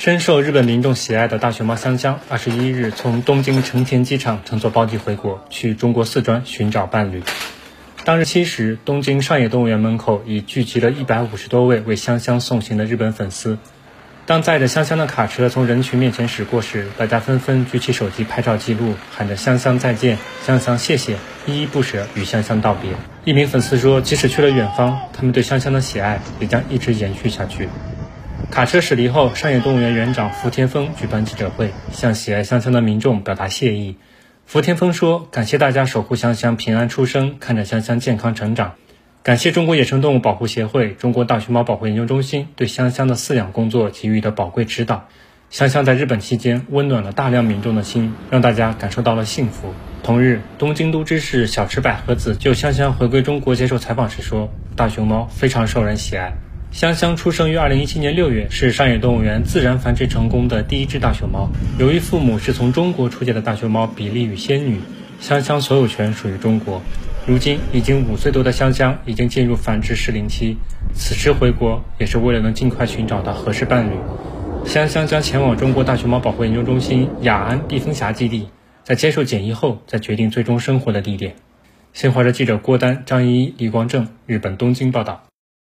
深受日本民众喜爱的大熊猫香香，二十一日从东京成田机场乘坐包机回国，去中国四川寻找伴侣。当日七时，东京上野动物园门口已聚集了一百五十多位为香香送行的日本粉丝。当载着香香的卡车从人群面前驶过时，大家纷纷举起手机拍照记录，喊着“香香再见，香香谢谢”，依依不舍与香香道别。一名粉丝说：“即使去了远方，他们对香香的喜爱也将一直延续下去。”卡车驶离后，上野动物园园长福田丰举办记者会，向喜爱香香的民众表达谢意。福田丰说：“感谢大家守护香香平安出生，看着香香健康成长。感谢中国野生动物保护协会、中国大熊猫保护研究中心对香香的饲养工作给予的宝贵指导。香香在日本期间温暖了大量民众的心，让大家感受到了幸福。”同日，东京都知事小池百合子就香香回归中国接受采访时说：“大熊猫非常受人喜爱。”香香出生于二零一七年六月，是上野动物园自然繁殖成功的第一只大熊猫。由于父母是从中国出借的大熊猫比利与仙女，香香所有权属于中国。如今已经五岁多的香香已经进入繁殖适龄期，此时回国也是为了能尽快寻找到合适伴侣。香香将前往中国大熊猫保护研究中心雅安避风峡基地，在接受检疫后再决定最终生活的地点。新华社记者郭丹、张一、李光正，日本东京报道。